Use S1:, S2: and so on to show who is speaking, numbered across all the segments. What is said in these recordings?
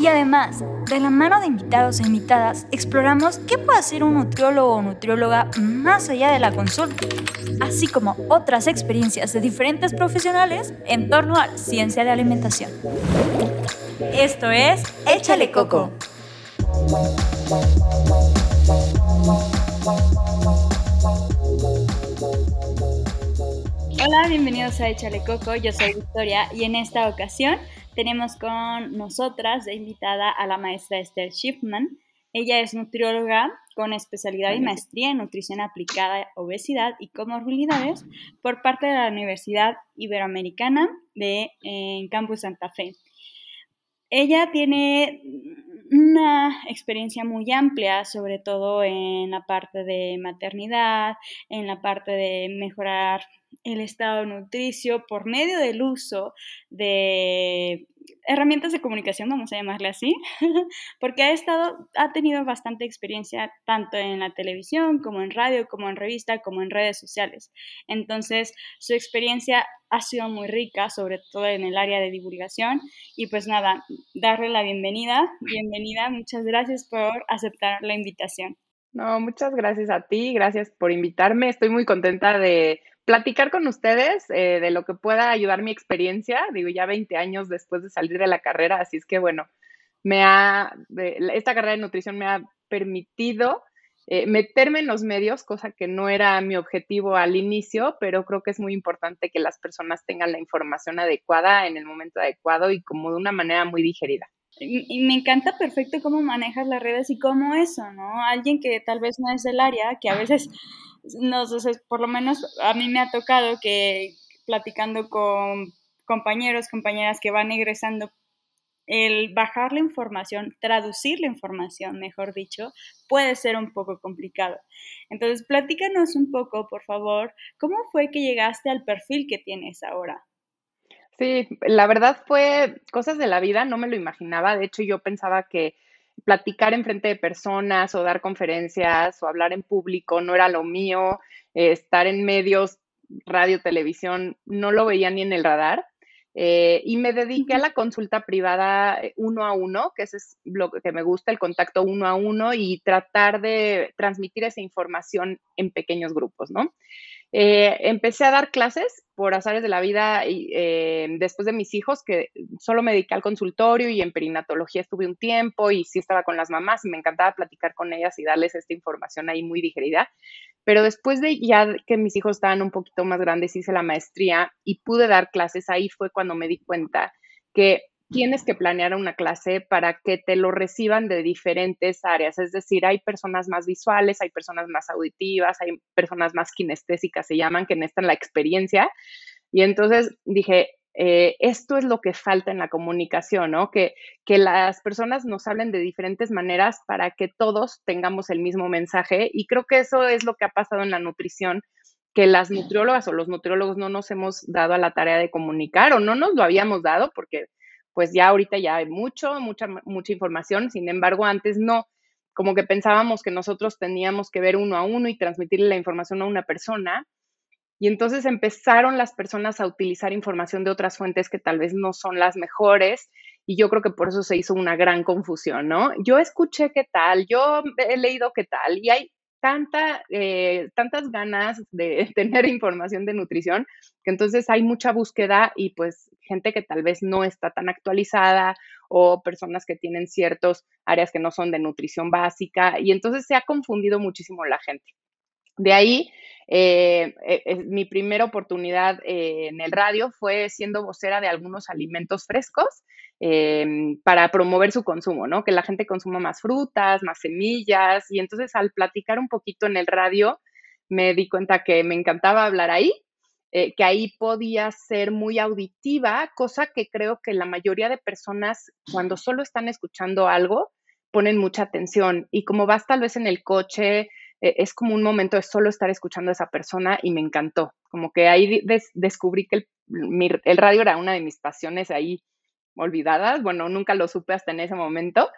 S1: Y además, de la mano de invitados e invitadas, exploramos qué puede hacer un nutriólogo o nutrióloga más allá de la consulta, así como otras experiencias de diferentes profesionales en torno a la ciencia de alimentación. Esto es Échale Coco. Hola, bienvenidos a Échale Coco, yo soy Victoria y en esta ocasión tenemos con nosotras de invitada a la maestra Esther Schiffman. Ella es nutrióloga con especialidad y maestría en nutrición aplicada, obesidad y comorbilidades por parte de la Universidad Iberoamericana de en Campus Santa Fe. Ella tiene una experiencia muy amplia, sobre todo en la parte de maternidad, en la parte de mejorar el estado nutricio por medio del uso de herramientas de comunicación, vamos a llamarle así, porque ha estado, ha tenido bastante experiencia tanto en la televisión como en radio, como en revista, como en redes sociales. Entonces, su experiencia ha sido muy rica, sobre todo en el área de divulgación. Y pues nada, darle la bienvenida. Bienvenida, muchas gracias por aceptar la invitación.
S2: No, muchas gracias a ti, gracias por invitarme. Estoy muy contenta de platicar con ustedes eh, de lo que pueda ayudar mi experiencia, digo, ya 20 años después de salir de la carrera, así es que bueno, me ha, esta carrera de nutrición me ha permitido eh, meterme en los medios, cosa que no era mi objetivo al inicio, pero creo que es muy importante que las personas tengan la información adecuada en el momento adecuado y como de una manera muy digerida.
S1: Y, me encanta perfecto cómo manejas las redes y cómo eso, ¿no? Alguien que tal vez no es del área, que a veces no por lo menos a mí me ha tocado que platicando con compañeros, compañeras que van egresando, el bajar la información, traducir la información, mejor dicho, puede ser un poco complicado. Entonces, platícanos un poco, por favor, ¿cómo fue que llegaste al perfil que tienes ahora?
S2: Sí, la verdad fue cosas de la vida, no me lo imaginaba. De hecho, yo pensaba que platicar en frente de personas o dar conferencias o hablar en público no era lo mío, eh, estar en medios, radio, televisión, no lo veía ni en el radar. Eh, y me dediqué a la consulta privada eh, uno a uno, que ese es lo que me gusta, el contacto uno a uno y tratar de transmitir esa información en pequeños grupos, ¿no? Eh, empecé a dar clases por azares de la vida y, eh, después de mis hijos, que solo me dediqué al consultorio y en perinatología estuve un tiempo y sí estaba con las mamás y me encantaba platicar con ellas y darles esta información ahí muy digerida. Pero después de ya que mis hijos estaban un poquito más grandes, hice la maestría y pude dar clases, ahí fue cuando me di cuenta que tienes que planear una clase para que te lo reciban de diferentes áreas. Es decir, hay personas más visuales, hay personas más auditivas, hay personas más kinestésicas, se llaman, que necesitan la experiencia. Y entonces dije, eh, esto es lo que falta en la comunicación, ¿no? Que, que las personas nos hablen de diferentes maneras para que todos tengamos el mismo mensaje. Y creo que eso es lo que ha pasado en la nutrición que las nutriólogas o los nutriólogos no nos hemos dado a la tarea de comunicar o no nos lo habíamos dado porque pues ya ahorita ya hay mucho, mucha, mucha información, sin embargo, antes no, como que pensábamos que nosotros teníamos que ver uno a uno y transmitirle la información a una persona. Y entonces empezaron las personas a utilizar información de otras fuentes que tal vez no son las mejores y yo creo que por eso se hizo una gran confusión, ¿no? Yo escuché qué tal, yo he leído qué tal y hay tanta, eh, tantas ganas de tener información de nutrición que entonces hay mucha búsqueda y pues gente que tal vez no está tan actualizada o personas que tienen ciertas áreas que no son de nutrición básica y entonces se ha confundido muchísimo la gente. De ahí, eh, eh, mi primera oportunidad en el radio fue siendo vocera de algunos alimentos frescos Em, para promover su consumo, ¿no? Que la gente consuma más frutas, más semillas. Y entonces al platicar un poquito en el radio, me di cuenta que me encantaba hablar ahí, eh, que ahí podía ser muy auditiva, cosa que creo que la mayoría de personas cuando solo están escuchando algo, ponen mucha atención. Y como vas tal vez en el coche, eh, es como un momento de solo estar escuchando a esa persona y me encantó. Como que ahí descubrí que el, radio era una de mis pasiones ahí olvidadas. Bueno, nunca lo supe hasta en ese momento.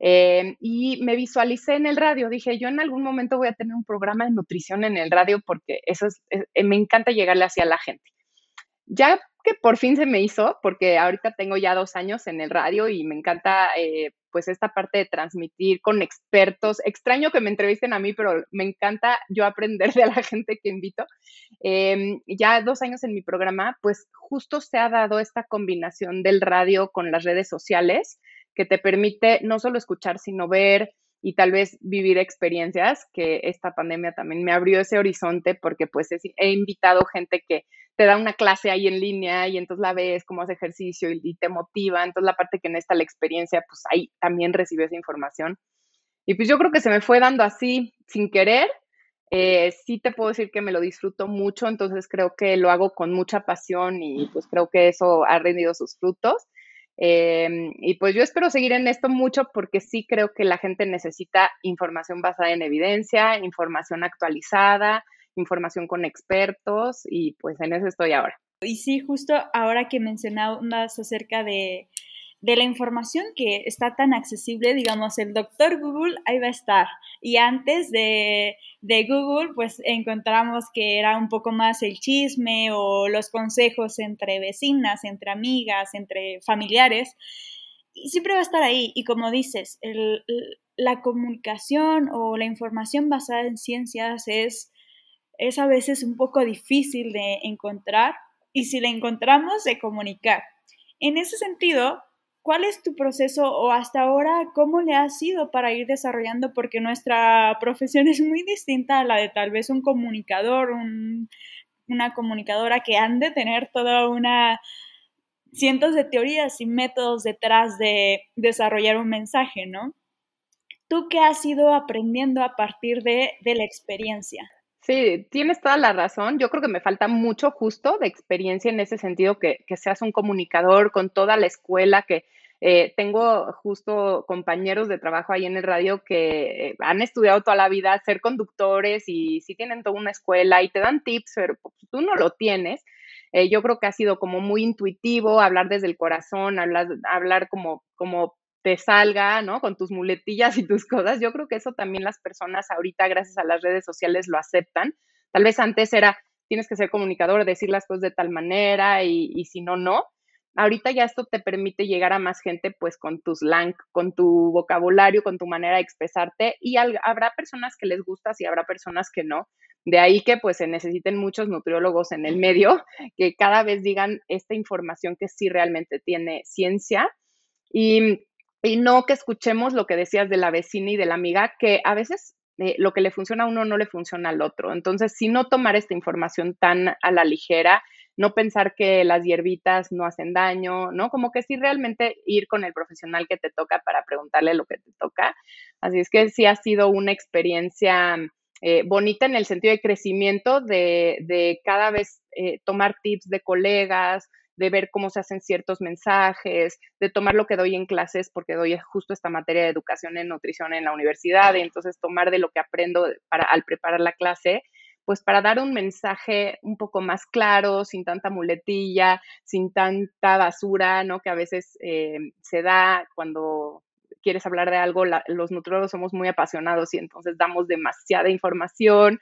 S2: Eh, y me visualicé en el radio. Dije, yo en algún momento voy a tener un programa de nutrición en el radio porque eso es, me encanta llegarle hacia la gente. Ya que por fin se me hizo, porque ahorita tengo ya dos años en el radio y me encanta eh, pues esta parte de transmitir con expertos. Extraño que me entrevisten a mí, pero me encanta yo aprender de la gente que invito. Em, ya dos años en mi programa, pues justo se ha dado esta combinación del radio con las redes sociales que te permite no solo escuchar, sino ver y tal vez vivir experiencias, que esta pandemia también me abrió ese horizonte porque pues he invitado gente que te da una clase ahí en línea y entonces la ves cómo hace ejercicio y, te motiva, entonces la parte que no está la experiencia, pues ahí también recibió esa información. Y pues yo creo que se me fue dando así sin querer. Eh, sí te puedo decir que me lo disfruto mucho, entonces creo que lo hago con mucha pasión y pues creo que eso ha rendido sus frutos. Em, y pues yo espero seguir en esto mucho porque sí creo que la gente necesita información basada en evidencia, información actualizada, información con expertos y pues en eso estoy ahora.
S1: Y sí, justo ahora que mencionabas acerca de de la información que está tan accesible, digamos, el doctor Google ahí va a estar. Y antes de, Google, pues encontramos que era un poco más el chisme o los consejos entre vecinas, entre amigas, entre familiares. Y siempre va a estar ahí. Y como dices, la comunicación o la información basada en ciencias es, es a veces un poco difícil de encontrar. Y si la encontramos, de comunicar. En ese sentido, ¿Cuál es tu proceso o hasta ahora cómo le ha sido para ir desarrollando? Porque nuestra profesión es muy distinta a la de tal vez un comunicador, una comunicadora que han de tener toda una cientos de teorías y métodos detrás de desarrollar un mensaje, ¿no? ¿Tú qué has ido aprendiendo a partir de, la experiencia?
S2: Sí, tienes toda la razón. Yo creo que me falta mucho justo de experiencia en ese sentido, que, que seas un comunicador con toda la escuela, que eh, tengo justo compañeros de trabajo ahí en el radio que eh, han estudiado toda la vida ser conductores y sí tienen toda una escuela y te dan tips, pero pues, tú no lo tienes. Eh, yo creo que ha sido como muy intuitivo hablar desde el corazón, hablar, hablar como, como te salga, ¿no? Con tus muletillas y tus cosas. Yo creo que eso también las personas ahorita, gracias a las redes sociales, lo aceptan. Tal vez antes era, tienes que ser comunicador, decir las cosas de tal manera y, si no, no. Ahorita ya esto te permite llegar a más gente pues con tu slang, con tu vocabulario, con tu manera de expresarte y habrá personas que les gustas y habrá personas que no. De ahí que pues se necesiten muchos nutriólogos en el medio que cada vez digan esta información que sí realmente tiene ciencia y, y no que escuchemos lo que decías de la vecina y de la amiga, que a veces eh, lo que le funciona a uno no le funciona al otro. Entonces, si no tomar esta información tan a la ligera no pensar que las hierbitas no hacen daño, ¿no? Como que sí realmente ir con el profesional que te toca para preguntarle lo que te toca. Así es que sí ha sido una experiencia eh, bonita en el sentido de crecimiento, de, cada vez eh, tomar tips de colegas, de ver cómo se hacen ciertos mensajes, de tomar lo que doy en clases, porque doy justo esta materia de educación en nutrición en la universidad, y entonces tomar de lo que aprendo para, al preparar la clase pues para dar un mensaje un poco más claro, sin tanta muletilla, sin tanta basura, ¿no? Que a veces eh, se da cuando quieres hablar de algo, los nutriólogos somos muy apasionados y entonces damos demasiada información.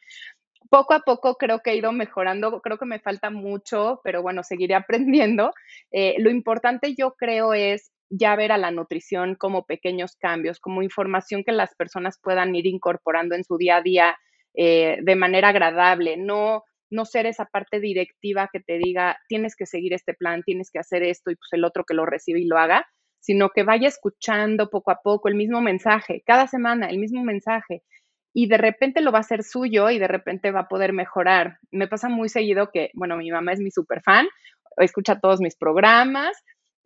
S2: Poco a poco creo que he ido mejorando, creo que me falta mucho, pero bueno, seguiré aprendiendo. Eh, lo importante yo creo es ya ver a la nutrición como pequeños cambios, como información que las personas puedan ir incorporando en su día a día eh, de manera agradable, no, no ser esa parte directiva que te diga, tienes que seguir este plan, tienes que hacer esto y pues el otro que lo recibe y lo haga, sino que vaya escuchando poco a poco el mismo mensaje, cada semana el mismo mensaje y de repente lo va a hacer suyo y de repente va a poder mejorar. Me pasa muy seguido que, bueno, mi mamá es mi super fan, escucha todos mis programas,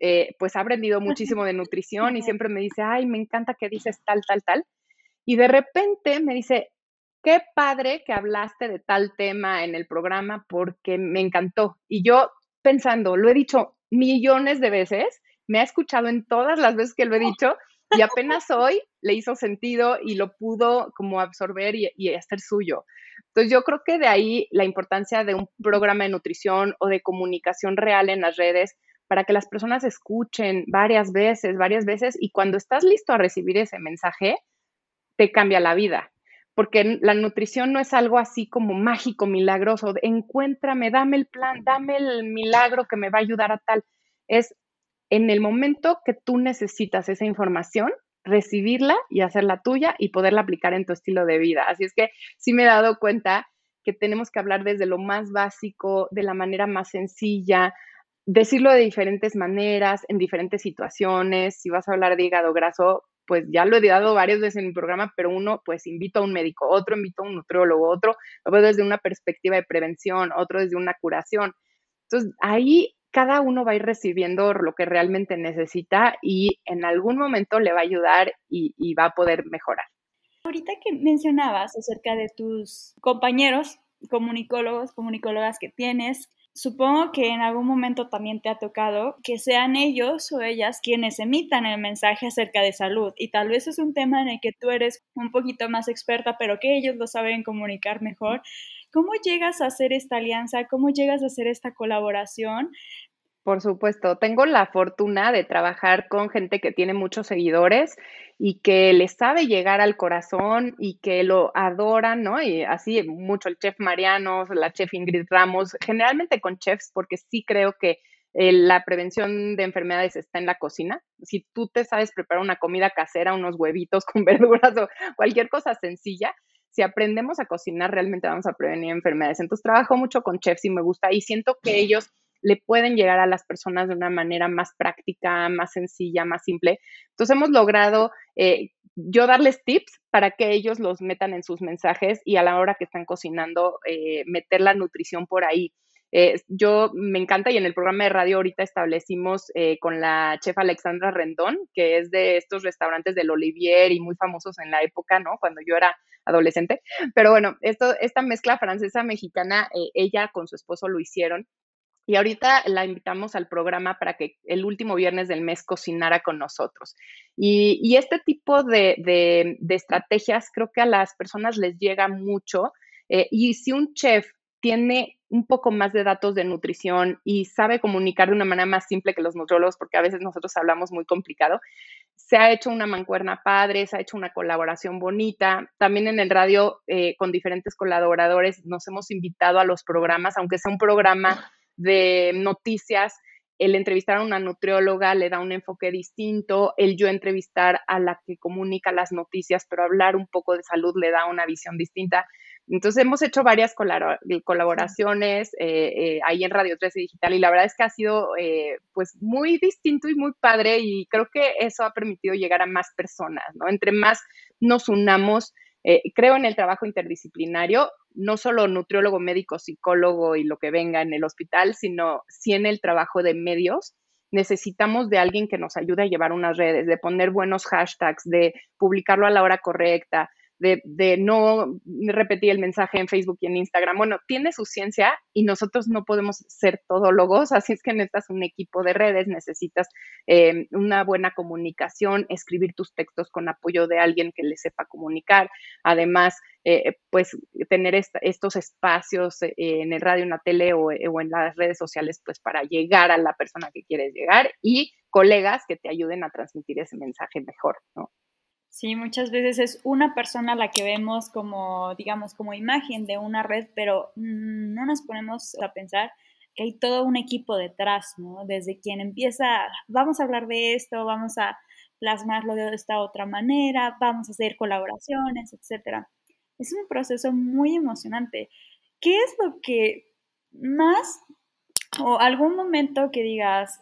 S2: eh, pues ha aprendido muchísimo de nutrición y siempre me dice, ay, me encanta que dices tal, tal, tal. Y de repente me dice, qué padre que hablaste de tal tema en el programa porque me encantó. Y yo pensando, lo he dicho millones de veces, me ha escuchado en todas las veces que lo he dicho y apenas hoy le hizo sentido y lo pudo como absorber y, y, hacer suyo. Entonces yo creo que de ahí la importancia de un programa de nutrición o de comunicación real en las redes, para que las personas escuchen varias veces, varias veces, y cuando estás listo a recibir ese mensaje, te cambia la vida. Porque la nutrición no es algo así como mágico, milagroso, encuéntrame, dame el plan, dame el milagro que me va a ayudar a tal. Es en el momento que tú necesitas esa información, recibirla y hacerla tuya y poderla aplicar en tu estilo de vida. Así es que sí me he dado cuenta que tenemos que hablar desde lo más básico, de la manera más sencilla, decirlo de diferentes maneras, en diferentes situaciones. Si vas a hablar de hígado graso, pues ya lo he dado varias veces en mi programa, pero uno pues invito a un médico, otro invito a un nutriólogo, otro veo desde una perspectiva de prevención, otro desde una curación. Entonces, ahí cada uno va a ir recibiendo lo que realmente necesita y en algún momento le va a ayudar y, y va a poder mejorar.
S1: Ahorita que mencionabas acerca de tus compañeros comunicólogos, comunicólogas que tienes, supongo que en algún momento también te ha tocado que sean ellos o ellas quienes emitan el mensaje acerca de salud y tal vez es un tema en el que tú eres un poquito más experta, pero que ellos lo saben comunicar mejor. ¿Cómo llegas a hacer esta alianza? ¿Cómo llegas a hacer esta colaboración
S2: por supuesto, tengo la fortuna de trabajar con gente que tiene muchos seguidores y que le sabe llegar al corazón y que lo adoran, ¿no? Y así mucho el chef Mariano, la chef Ingrid Ramos, generalmente con chefs, porque sí creo que eh, la prevención de enfermedades está en la cocina. Si tú te sabes preparar una comida casera, unos huevitos con verduras o cualquier cosa sencilla, si aprendemos a cocinar, realmente vamos a prevenir enfermedades. Entonces trabajo mucho con chefs y me gusta y siento que ellos le pueden llegar a las personas de una manera más práctica, más sencilla, más simple. Entonces hemos logrado eh, yo darles tips para que ellos los metan en sus mensajes y a la hora que están cocinando, eh, meter la nutrición por ahí. Eh, yo me encanta y en el programa de radio ahorita establecimos con la chef Alexandra Rendón, que es de estos restaurantes del Olivier y muy famosos en la época, ¿no? Cuando yo era adolescente. Pero bueno, esto, esta mezcla francesa-mexicana, ella con su esposo lo hicieron y ahorita la invitamos al programa para que el último viernes del mes cocinara con nosotros. Y, este tipo de, estrategias creo que a las personas les llega mucho. Eh, y si un chef tiene un poco más de datos de nutrición y sabe comunicar de una manera más simple que los nutriólogos, porque a veces nosotros hablamos muy complicado, se ha hecho una mancuerna padre, se ha hecho una colaboración bonita. También en el radio, eh, con diferentes colaboradores, nos hemos invitado a los programas, aunque sea un programa de noticias, el entrevistar a una nutrióloga le da un enfoque distinto, el yo entrevistar a la que comunica las noticias, pero hablar un poco de salud le da una visión distinta. Entonces hemos hecho varias colaboraciones eh, eh, ahí en Radio 13 Digital y la verdad es que ha sido eh, pues muy distinto y muy padre y creo que eso ha permitido llegar a más personas, ¿no? Entre más nos unamos, eh, creo en el trabajo interdisciplinario, no solo nutriólogo, médico, psicólogo y lo que venga en el hospital, sino sí en el trabajo de medios. Necesitamos de alguien que nos ayude a llevar unas redes, de poner buenos hashtags, de publicarlo a la hora correcta, de, no repetir el mensaje en Facebook y en Instagram. Bueno, tiene su ciencia y nosotros no podemos ser todólogos, así es que necesitas un equipo de redes, necesitas eh, una buena comunicación, escribir tus textos con apoyo de alguien que le sepa comunicar. Además, eh, pues tener estos espacios eh, en el radio, en la tele o, o en las redes sociales, pues para llegar a la persona que quieres llegar y colegas que te ayuden a transmitir ese mensaje mejor, ¿no?
S1: Sí, muchas veces es una persona la que vemos como, digamos, como imagen de una red, pero mm, no nos ponemos a pensar que hay todo un equipo detrás, ¿no? Desde quien empieza, vamos a hablar de esto, vamos a plasmarlo de esta otra manera, vamos a hacer colaboraciones, etc. Es un proceso muy emocionante. ¿Qué es lo que más o algún momento que digas,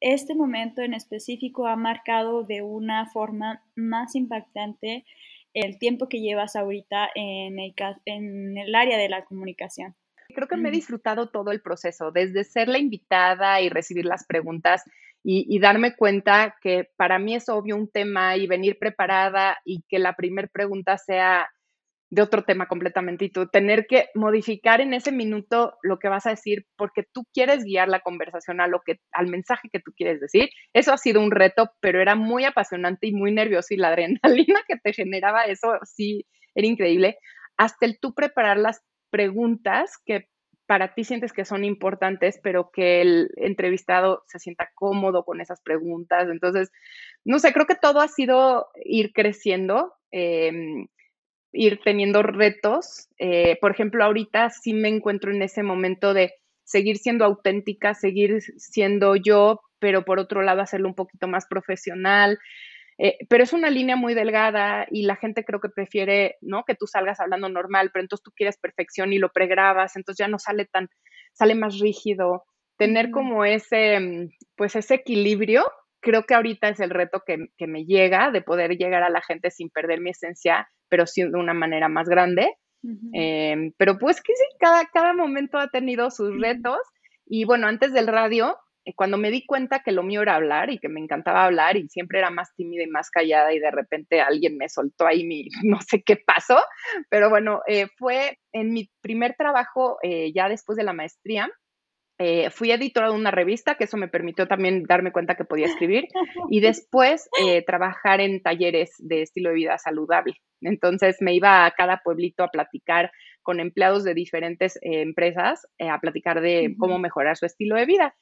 S1: este momento en específico ha marcado de una forma más impactante el tiempo que llevas ahorita en el, en el área de la comunicación.
S2: Creo que me he disfrutado todo el proceso, desde ser la invitada y recibir las preguntas y, y, darme cuenta que para mí es obvio un tema y venir preparada y que la primera pregunta sea de otro tema completamente y tú tener que modificar en ese minuto lo que vas a decir porque tú quieres guiar la conversación a lo que al mensaje que tú quieres decir. Eso ha sido un reto, pero era muy apasionante y muy nervioso y la adrenalina que te generaba eso sí era increíble. Hasta el tú preparar las preguntas que para ti sientes que son importantes, pero que el entrevistado se sienta cómodo con esas preguntas. Entonces, no sé, creo que todo ha sido ir creciendo, em, ir teniendo retos. Eh, por ejemplo, ahorita sí me encuentro en ese momento de seguir siendo auténtica, seguir siendo yo, pero por otro lado hacerlo un poquito más profesional. Eh, pero es una línea muy delgada y la gente creo que prefiere, ¿no? Que tú salgas hablando normal, pero entonces tú quieres perfección y lo pregrabas, entonces ya no sale tan, sale más rígido. Tener como ese, mm, pues ese equilibrio, creo que ahorita es el reto que, que, me llega, de poder llegar a la gente sin perder mi esencia, pero sí de una manera más grande. Em, pero pues que sí, cada, cada momento ha tenido sus retos. Y bueno, antes del radio, eh, cuando me di cuenta que lo mío era hablar y que me encantaba hablar y siempre era más tímida y más callada y de repente alguien me soltó ahí mi, no sé qué pasó, pero bueno, eh, fue en mi primer trabajo eh, ya después de la maestría. Fui editora de una revista, que eso me permitió también darme cuenta que podía escribir, y después trabajar en talleres de estilo de vida saludable. Entonces me iba a cada pueblito a platicar con empleados de diferentes empresas, a platicar de cómo mejorar su estilo de vida.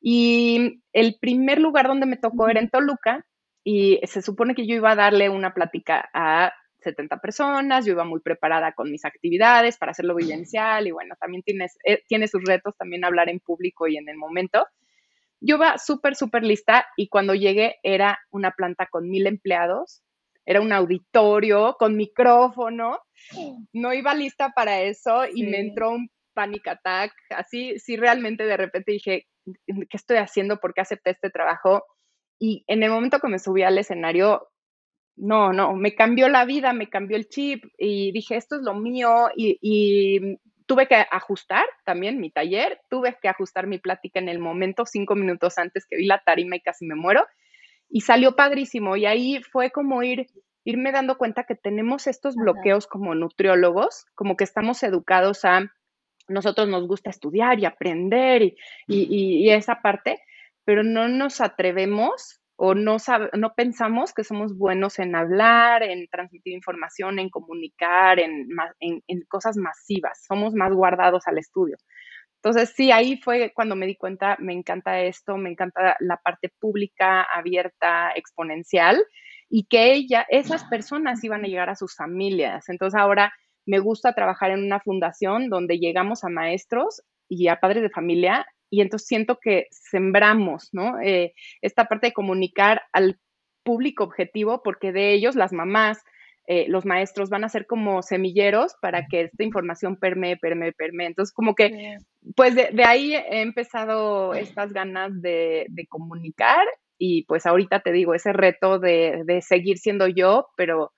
S2: Y el primer lugar donde me tocó era en Toluca y se supone que yo iba a darle una plática a 70 personas, yo iba muy preparada con mis actividades para hacerlo vivencial y bueno, también tienes, eh, tiene sus retos también hablar en público y en el momento. Yo iba súper, súper lista y cuando llegué era una planta con mil empleados, era un auditorio con micrófono, no iba lista para eso y me entró un panic attack, así, sí realmente de repente dije, ¿qué estoy haciendo? ¿Por qué acepté este trabajo? Y en el momento que me subí al escenario, no, no, me cambió la vida, me cambió el chip y dije, esto es lo mío y, tuve que ajustar también mi taller, tuve que ajustar mi plática en el momento, cinco minutos antes que vi la tarima y casi me muero. Y salió padrísimo y ahí fue como ir irme dando cuenta que tenemos estos bloqueos como nutriólogos, como que estamos educados a nosotros nos gusta estudiar y aprender y, esa parte, pero no nos atrevemos o no, no pensamos que somos buenos en hablar, en transmitir información, en comunicar, en, en, cosas masivas. Somos más guardados al estudio. Entonces, sí, ahí fue cuando me di cuenta, me encanta esto, me encanta la parte pública, abierta, exponencial, y que ella, esas personas iban a llegar a sus familias. Entonces, ahora me gusta trabajar en una fundación donde llegamos a maestros y a padres de familia y entonces siento que sembramos, ¿no? Eh, esta parte de comunicar al público objetivo porque de ellos las mamás, eh, los maestros van a ser como semilleros para que esta información permee, permee, permee. Entonces, como que, pues de, ahí he empezado estas ganas de, comunicar y pues ahorita te digo, ese reto de, de seguir siendo yo, pero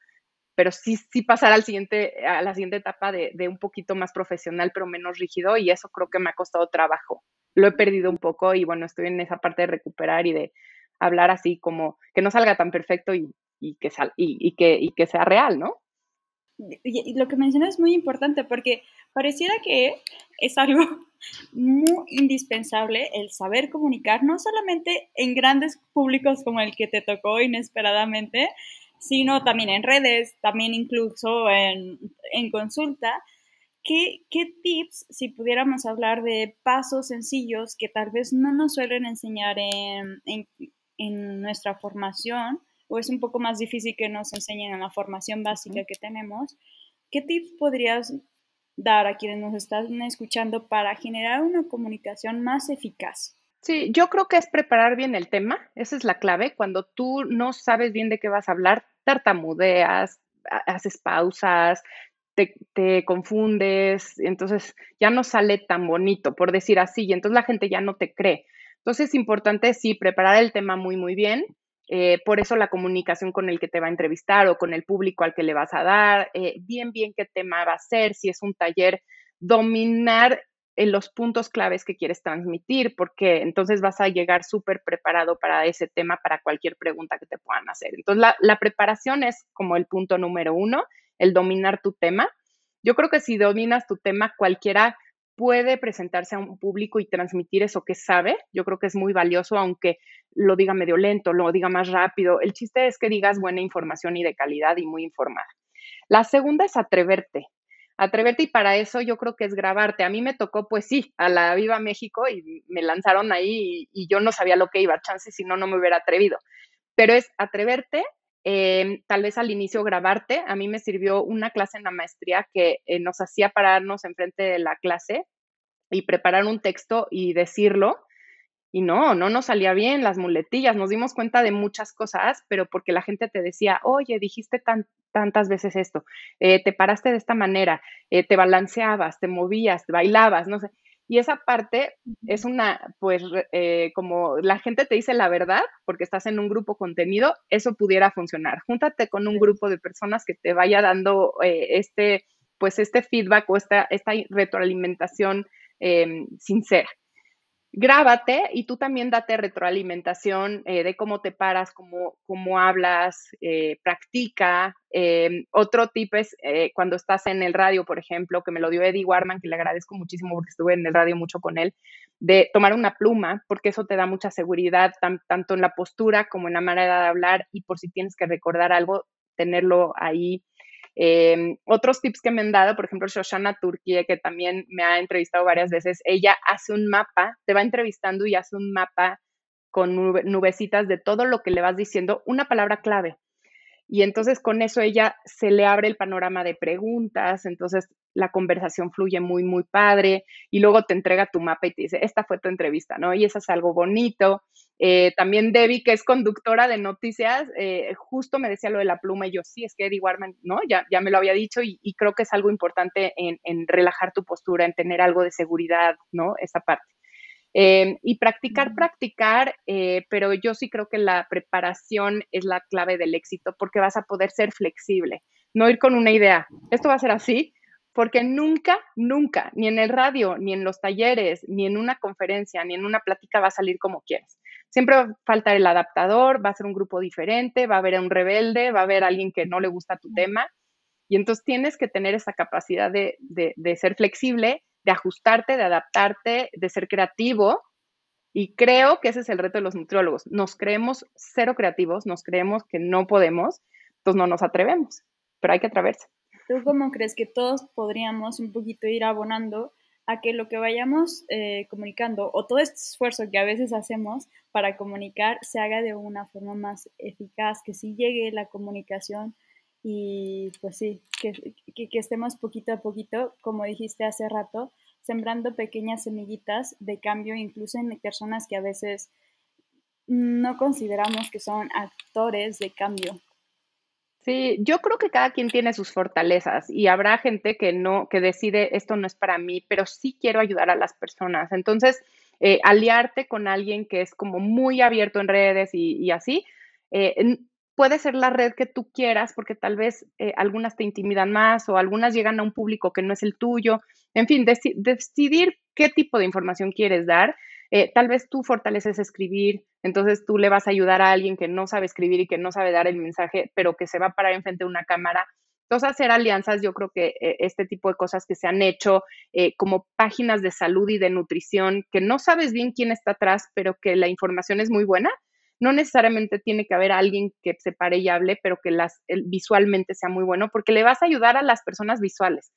S2: pero sí, sí pasar al siguiente, a la siguiente etapa de, un poquito más profesional, pero menos rígido, y eso creo que me ha costado trabajo. Lo he perdido un poco y bueno, estoy en esa parte de recuperar y de hablar así como que no salga tan perfecto y, que, sea real, ¿no?
S1: Lo que mencionas es muy importante porque pareciera que es algo muy indispensable el saber comunicar, no solamente en grandes públicos como el que te tocó inesperadamente, sino también en redes, también incluso en, consulta. ¿Qué, tips, si pudiéramos hablar de pasos sencillos que tal vez no nos suelen enseñar en, nuestra formación, o es un poco más difícil que nos enseñen en la formación básica que tenemos, ¿qué tips podrías dar a quienes nos están escuchando para generar una comunicación más eficaz?
S2: Sí, yo creo que es preparar bien el tema, esa es la clave. Cuando tú no sabes bien de qué vas a hablar, tartamudeas, haces pausas, te, confundes, entonces ya no sale tan bonito, por decir así, y entonces la gente ya no te cree. Entonces es importante, sí, preparar el tema muy, muy bien. Eh, por eso la comunicación con el que te va a entrevistar o con el público al que le vas a dar, eh, bien, bien qué tema va a ser, si es un taller, dominar en los puntos claves que quieres transmitir, porque entonces vas a llegar súper preparado para ese tema, para cualquier pregunta que te puedan hacer. Entonces, la, preparación es como el punto número uno, el dominar tu tema. Yo creo que si dominas tu tema, cualquiera puede presentarse a un público y transmitir eso que sabe. Yo creo que es muy valioso, aunque lo diga medio lento, lo diga más rápido. El chiste es que digas buena información y de calidad y muy informada. La segunda es atreverte atreverte y para eso yo creo que es grabarte. A mí me tocó, pues sí, a la Viva México y me lanzaron ahí y, yo no sabía lo que iba, chance si no, no me hubiera atrevido. Pero es atreverte, em, tal vez al inicio grabarte. A mí me sirvió una clase en la maestría que eh, nos hacía pararnos enfrente de la clase y preparar un texto y decirlo y no, no nos salía bien las muletillas, nos dimos cuenta de muchas cosas, pero porque la gente te decía, oye, dijiste tantas veces esto, eh, te paraste de esta manera, eh, te balanceabas, te movías, bailabas, no sé. Y esa parte es una, pues, eh, como la gente te dice la verdad, porque estás en un grupo contenido, eso pudiera funcionar. Júntate con un grupo de personas que te vaya dando este, pues, este feedback o esta, esta retroalimentación em, sincera grábate y tú también date retroalimentación eh, de cómo te paras, cómo, cómo hablas, eh, practica. Em, otro tip es eh, cuando estás en el radio, por ejemplo, que me lo dio Eddie Warman, que le agradezco muchísimo porque estuve en el radio mucho con él, de tomar una pluma, porque eso te da mucha seguridad, tanto en la postura como en la manera de hablar y por si tienes que recordar algo, tenerlo ahí Em, otros tips que me han dado, por ejemplo, Shoshana Turquía, que también me ha entrevistado varias veces, ella hace un mapa, te va entrevistando y hace un mapa con nubecitas de todo lo que le vas diciendo, una palabra clave. Y entonces con eso ella se le abre el panorama de preguntas, entonces la conversación fluye muy, muy padre y luego te entrega tu mapa y te dice, esta fue tu entrevista, ¿no? Y eso es algo bonito. Eh, también Debbie, que es conductora de noticias, eh, justo me decía lo de la pluma y yo, sí, es que Eddie Warman, ¿no? Ya, ya me lo había dicho y, y creo que es algo importante en, en, relajar tu postura, en tener algo de seguridad, ¿no? Esa parte. Em, y practicar, practicar, eh, pero yo sí creo que la preparación es la clave del éxito porque vas a poder ser flexible, no ir con una idea, esto va a ser así, porque nunca, nunca, ni en el radio, ni en los talleres, ni en una conferencia, ni en una plática va a salir como quieres. Siempre va a faltar el adaptador, va a ser un grupo diferente, va a haber un rebelde, va a haber alguien que no le gusta tu tema. Y entonces tienes que tener esa capacidad de, de ser flexible de ajustarte, de adaptarte, de ser creativo. Y creo que ese es el reto de los nutriólogos. Nos creemos cero creativos, nos creemos que no podemos, entonces no nos atrevemos, pero hay que atreverse.
S1: ¿Tú cómo crees que todos podríamos un poquito ir abonando a que lo que vayamos eh, comunicando o todo este esfuerzo que a veces hacemos para comunicar se haga de una forma más eficaz, que sí llegue la comunicación y pues sí, que, que, estemos poquito a poquito, como dijiste hace rato, sembrando pequeñas semillitas de cambio, incluso en personas que a veces no consideramos que son actores de cambio.
S2: Sí, yo creo que cada quien tiene sus fortalezas y habrá gente que no, que decide esto no es para mí, pero sí quiero ayudar a las personas. Entonces, eh, aliarte con alguien que es como muy abierto en redes y, así, eh, puede ser la red que tú quieras, porque tal vez eh, algunas te intimidan más o algunas llegan a un público que no es el tuyo. En fin, decidir qué tipo de información quieres dar. Eh, tal vez tú fortaleces escribir, entonces tú le vas a ayudar a alguien que no sabe escribir y que no sabe dar el mensaje, pero que se va a parar enfrente de una cámara. Entonces, hacer alianzas, yo creo que eh, este tipo de cosas que se han hecho, como páginas de salud y de nutrición, que no sabes bien quién está atrás, pero que la información es muy buena, no necesariamente tiene que haber alguien que se pare y hable, pero que las, visualmente sea muy bueno, porque le vas a ayudar a las personas visuales.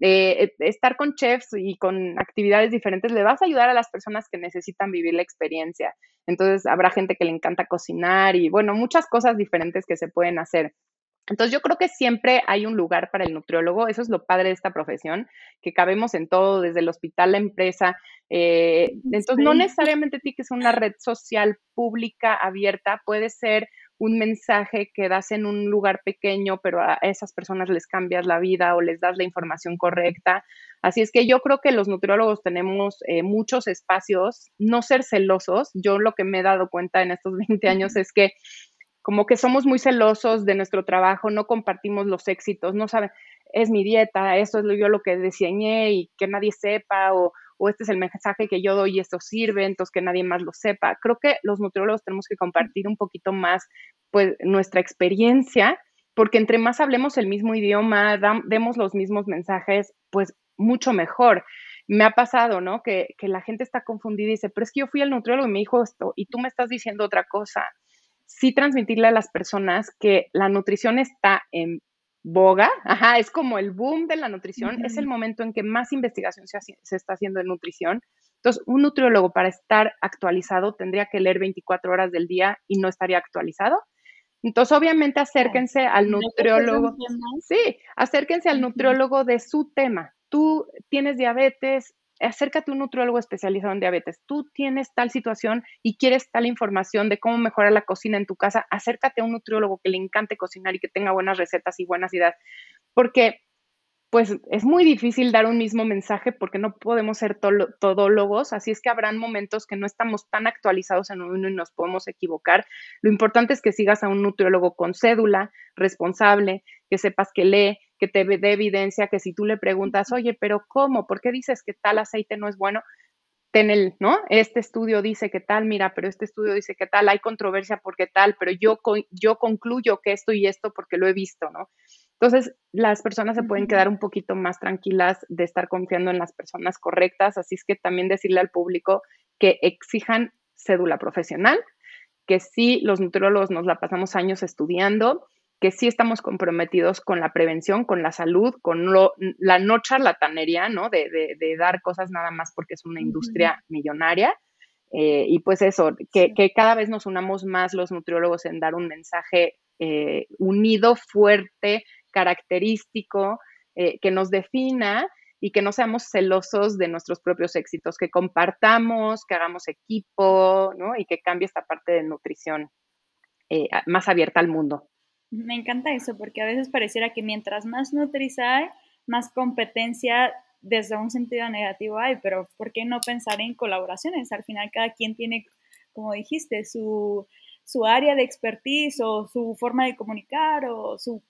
S2: Eh, eh, estar con chefs y con actividades diferentes le vas a ayudar a las personas que necesitan vivir la experiencia. Entonces, habrá gente que le encanta cocinar y, bueno, muchas cosas diferentes que se pueden hacer. Entonces yo creo que siempre hay un lugar para el nutriólogo, eso es lo padre de esta profesión, que cabemos en todo, desde el hospital, la empresa. Eh, entonces no necesariamente tiene que ser una red social pública abierta, puede ser un mensaje que das en un lugar pequeño, pero a esas personas les cambias la vida o les das la información correcta. Así es que yo creo que los nutriólogos tenemos eh, muchos espacios, no ser celosos. Yo lo que me he dado cuenta en estos 20 años es que como que somos muy celosos de nuestro trabajo, no compartimos los éxitos, no saben, es mi dieta, esto es yo lo que diseñé y que nadie sepa, o, o este es el mensaje que yo doy y esto sirve, entonces que nadie más lo sepa. Creo que los nutriólogos tenemos que compartir un poquito más, pues, nuestra experiencia, porque entre más hablemos el mismo idioma, demos los mismos mensajes, pues mucho mejor. Me ha pasado, ¿no? Que, que la gente está confundida y dice, pero es que yo fui al nutriólogo y me dijo esto, y tú me estás diciendo otra cosa sí transmitirle a las personas que la nutrición está en boga, ajá, es como el boom de la nutrición, es el momento en que más investigación se, se, está haciendo en nutrición. Entonces, un nutriólogo para estar actualizado tendría que leer 24 horas del día y no estaría actualizado. Entonces, obviamente, acérquense al nutriólogo. Sí, acérquense al nutriólogo de su tema. Tú tienes diabetes, acércate a un nutriólogo especializado en diabetes. Tú tienes tal situación y quieres tal información de cómo mejorar la cocina en tu casa, acércate a un nutriólogo que le encante cocinar y que tenga buenas recetas y buenas ideas. Porque pues es muy difícil dar un mismo mensaje porque no podemos ser todólogos, así es que habrán momentos que no estamos tan actualizados en uno y nos podemos equivocar. Lo importante es que sigas a un nutriólogo con cédula, responsable, que sepas que lee, que te dé evidencia, que si tú le preguntas, oye, pero ¿cómo? ¿Por qué dices que tal aceite no es bueno? Ten el, ¿no? Este estudio dice que tal, mira, pero este estudio dice que tal, hay controversia porque tal, pero yo, yo concluyo que esto y esto porque lo he visto, ¿no? Entonces, las personas se pueden quedar un poquito más tranquilas de estar confiando en las personas correctas, así es que también decirle al público que exijan cédula profesional, que sí, los nutriólogos nos la pasamos años estudiando, que sí estamos comprometidos con la prevención, con la salud, con la no charlatanería, ¿no? De, dar cosas nada más porque es una industria millonaria. Eh, y pues eso, que, cada vez nos unamos más los nutriólogos en dar un mensaje eh, unido, fuerte, característico, eh, que nos defina y que no seamos celosos de nuestros propios éxitos, que compartamos, que hagamos equipo, ¿no? Y que cambie esta parte de nutrición más abierta al mundo.
S1: Me encanta eso, porque a veces pareciera que mientras más Nutris hay, más competencia desde un sentido negativo hay, pero ¿por qué no pensar en colaboraciones? Al final cada quien tiene, como dijiste, su, su área de expertise o su forma de comunicar o su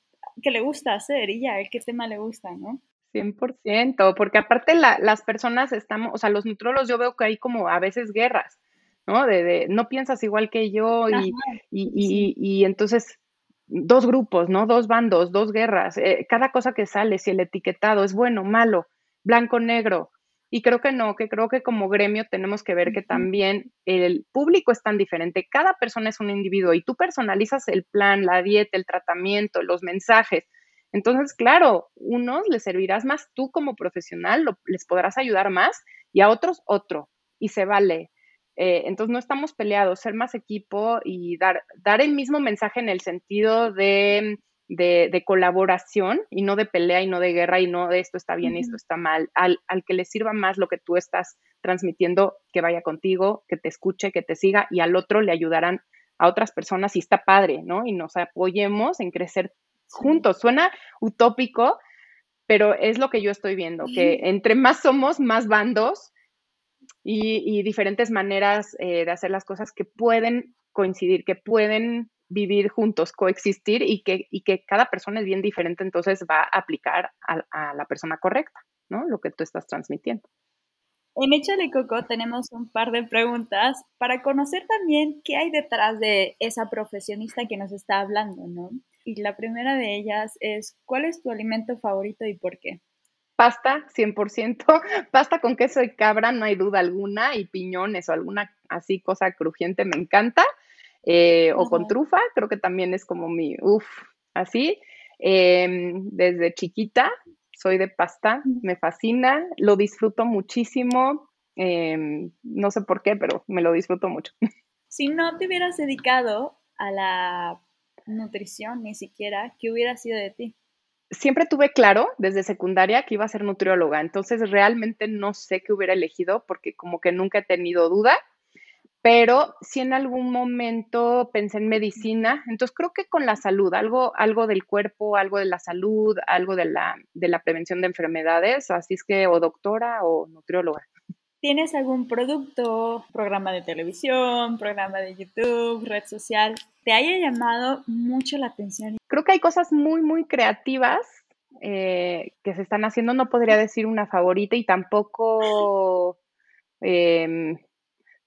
S1: que le gusta hacer y ya, el qué tema le gusta, ¿no?
S2: 100%, porque aparte las personas estamos, o sea, los nutrólogos yo veo que hay como a veces guerras, ¿no? De, no piensas igual que yo y, y, y, entonces dos grupos, ¿no? Dos bandos, dos guerras, eh, cada cosa que sale, si el etiquetado es bueno, malo, blanco, negro. Y creo que no, que creo que como gremio tenemos que ver que también el público es tan diferente, cada persona es un individuo y tú personalizas el plan, la dieta, el tratamiento, los mensajes. Entonces, claro, unos les servirás más tú como profesional, les podrás ayudar más y a otros otro. Y se vale. Eh, entonces no estamos peleados, ser más equipo y dar, dar el mismo mensaje en el sentido de, de, colaboración y no de pelea y no de guerra y no de esto está bien y esto está mal. Al, al, que le sirva más lo que tú estás transmitiendo, que vaya contigo, que te escuche, que te siga y al otro le ayudarán a otras personas y está padre, ¿no? Y nos apoyemos en crecer juntos. Suena utópico, pero es lo que yo estoy viendo, que entre más somos, más bandos y, diferentes maneras eh, de hacer las cosas que pueden coincidir, que pueden vivir juntos, coexistir y que, y que cada persona es bien diferente, entonces va a aplicar a, la persona correcta, ¿no? Lo que tú estás transmitiendo.
S1: En de Coco tenemos un par de preguntas para conocer también qué hay detrás de esa profesionista que nos está hablando, ¿no? Y la primera de ellas es, ¿cuál es tu alimento favorito y por qué?
S2: pasta 100%, pasta con queso de cabra, no hay duda alguna, y piñones o alguna así cosa crujiente me encanta, eh, o con trufa, creo que también es como mi, uff, así. Em, desde chiquita soy de pasta, me fascina, lo disfruto muchísimo, em, no sé por qué, pero me lo disfruto mucho.
S1: Si no te hubieras dedicado a la nutrición ni siquiera, ¿qué hubiera sido de ti?
S2: siempre tuve claro desde secundaria que iba a ser nutrióloga, entonces realmente no sé qué hubiera elegido porque como que nunca he tenido duda, pero sí en algún momento pensé en medicina, entonces creo que con la salud, algo, algo del cuerpo, algo de la salud, algo de la, de la prevención de enfermedades, así es que o doctora o nutrióloga.
S1: ¿Tienes algún producto, programa de televisión, programa de YouTube, red social, te haya llamado mucho la atención?
S2: Creo que hay cosas muy, muy creativas eh, que se están haciendo. No podría decir una favorita y tampoco, em,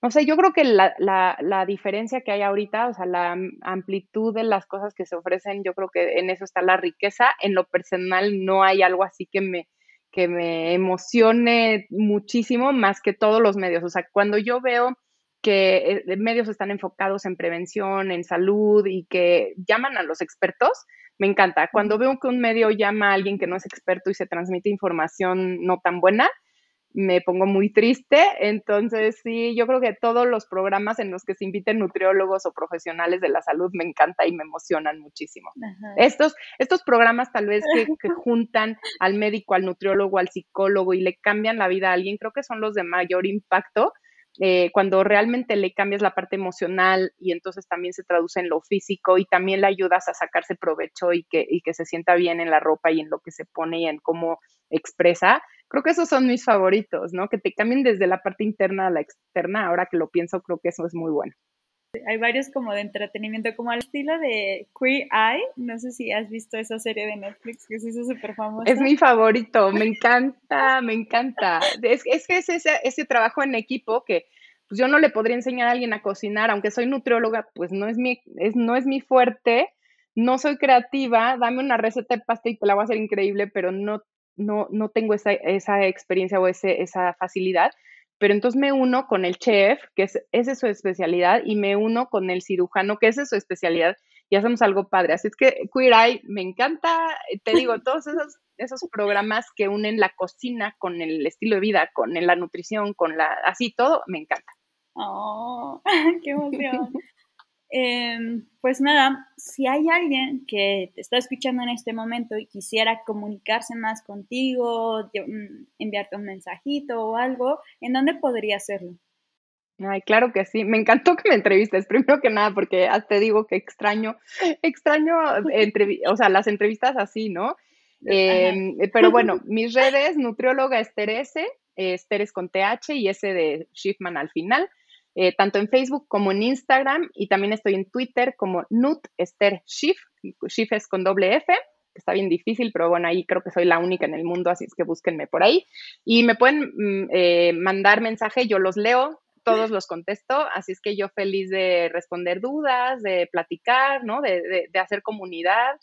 S2: no sé, yo creo que la, la, la, diferencia que hay ahorita, o sea, la amplitud de las cosas que se ofrecen, yo creo que en eso está la riqueza. En lo personal no hay algo así que me que me emocione muchísimo más que todos los medios. O sea, cuando yo veo que eh, medios están enfocados en prevención, en salud y que llaman a los expertos, me encanta. Cuando veo que un medio llama a alguien que no es experto y se transmite información no tan buena, me pongo muy triste. Entonces, sí, yo creo que todos los programas en los que se inviten nutriólogos o profesionales de la salud me encanta y me emocionan muchísimo. Estos, estos programas tal vez que, que, juntan al médico, al nutriólogo, al psicólogo y le cambian la vida a alguien, creo que son los de mayor impacto eh, cuando realmente le cambias la parte emocional y entonces también se traduce en lo físico y también le ayudas a sacarse provecho y que, y que se sienta bien en la ropa y en lo que se pone y en cómo expresa, creo que esos son mis favoritos, ¿no? Que te cambien desde la parte interna a la externa, ahora que lo pienso, creo que eso es muy bueno.
S1: Hay varios como de entretenimiento, como al estilo de Queer Eye. No sé si has visto esa serie de Netflix que se hizo súper famosa.
S2: Es mi favorito, me encanta, me encanta. Es, que es ese, ese trabajo en equipo que pues yo no le podría enseñar a alguien a cocinar, aunque soy nutrióloga, pues no es mi, es, no es mi fuerte, no soy creativa, dame una receta de pasta y te la voy a hacer increíble, pero no, no, no tengo esa, esa experiencia o ese, esa facilidad pero entonces me uno con el chef, que es, esa es su especialidad, y me uno con el cirujano, que esa es su especialidad, y hacemos algo padre. Así es que Queer Eye me encanta, te digo, todos esos, esos programas que unen la cocina con el estilo de vida, con la nutrición, con la, así todo, me encanta.
S1: Oh, qué emoción. Em, pues nada, si hay alguien que te está escuchando en este momento y quisiera comunicarse más contigo, mm, enviarte un mensajito o algo, ¿en dónde podría hacerlo?
S2: Ay, claro que sí. Me encantó que me entrevistes, primero que nada, porque te digo que extraño, extraño, o sea, las entrevistas así, ¿no? Em, pero bueno, mis redes, nutrióloga Esther S, Esther es con TH y S de Schiffman al final. Eh, tanto en Facebook como en Instagram y también estoy en Twitter como Nut Esther Schiff, Schiff es con doble F, está bien difícil, pero bueno, ahí creo que soy la única en el mundo, así es que búsquenme por ahí. Y me pueden mm, eh, mandar mensaje, yo los leo, todos los contesto, así es que yo feliz de responder dudas, de platicar, ¿no? De, hacer comunidad,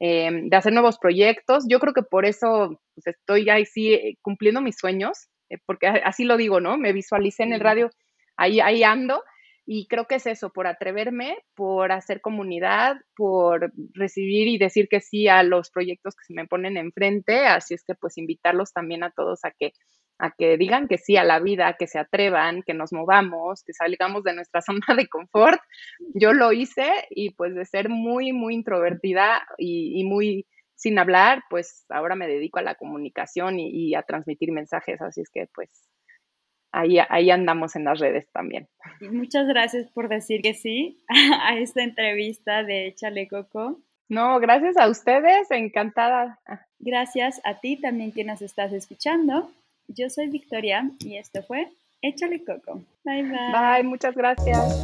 S2: em, de hacer nuevos proyectos. Yo creo que por eso pues, estoy ahí sí eh, cumpliendo mis sueños, porque así lo digo, ¿no? Me visualicé en el radio ahí, ahí ando. Y creo que es eso, por atreverme, por hacer comunidad, por recibir y decir que sí a los proyectos que se me ponen enfrente. Así es que pues invitarlos también a todos a que, a que digan que sí a la vida, que se atrevan, que nos movamos, que salgamos de nuestra zona de confort. Yo lo hice y pues de ser muy, muy introvertida y, muy sin hablar, pues ahora me dedico a la comunicación y, y a transmitir mensajes. Así es que pues ahí, ahí andamos en las redes también.
S1: muchas gracias por decir que sí a esta entrevista de Chale Coco.
S2: No, gracias a ustedes, encantada.
S1: Gracias a ti también que nos estás escuchando. Yo soy Victoria y esto fue Échale Coco. Bye bye.
S2: Bye, muchas gracias.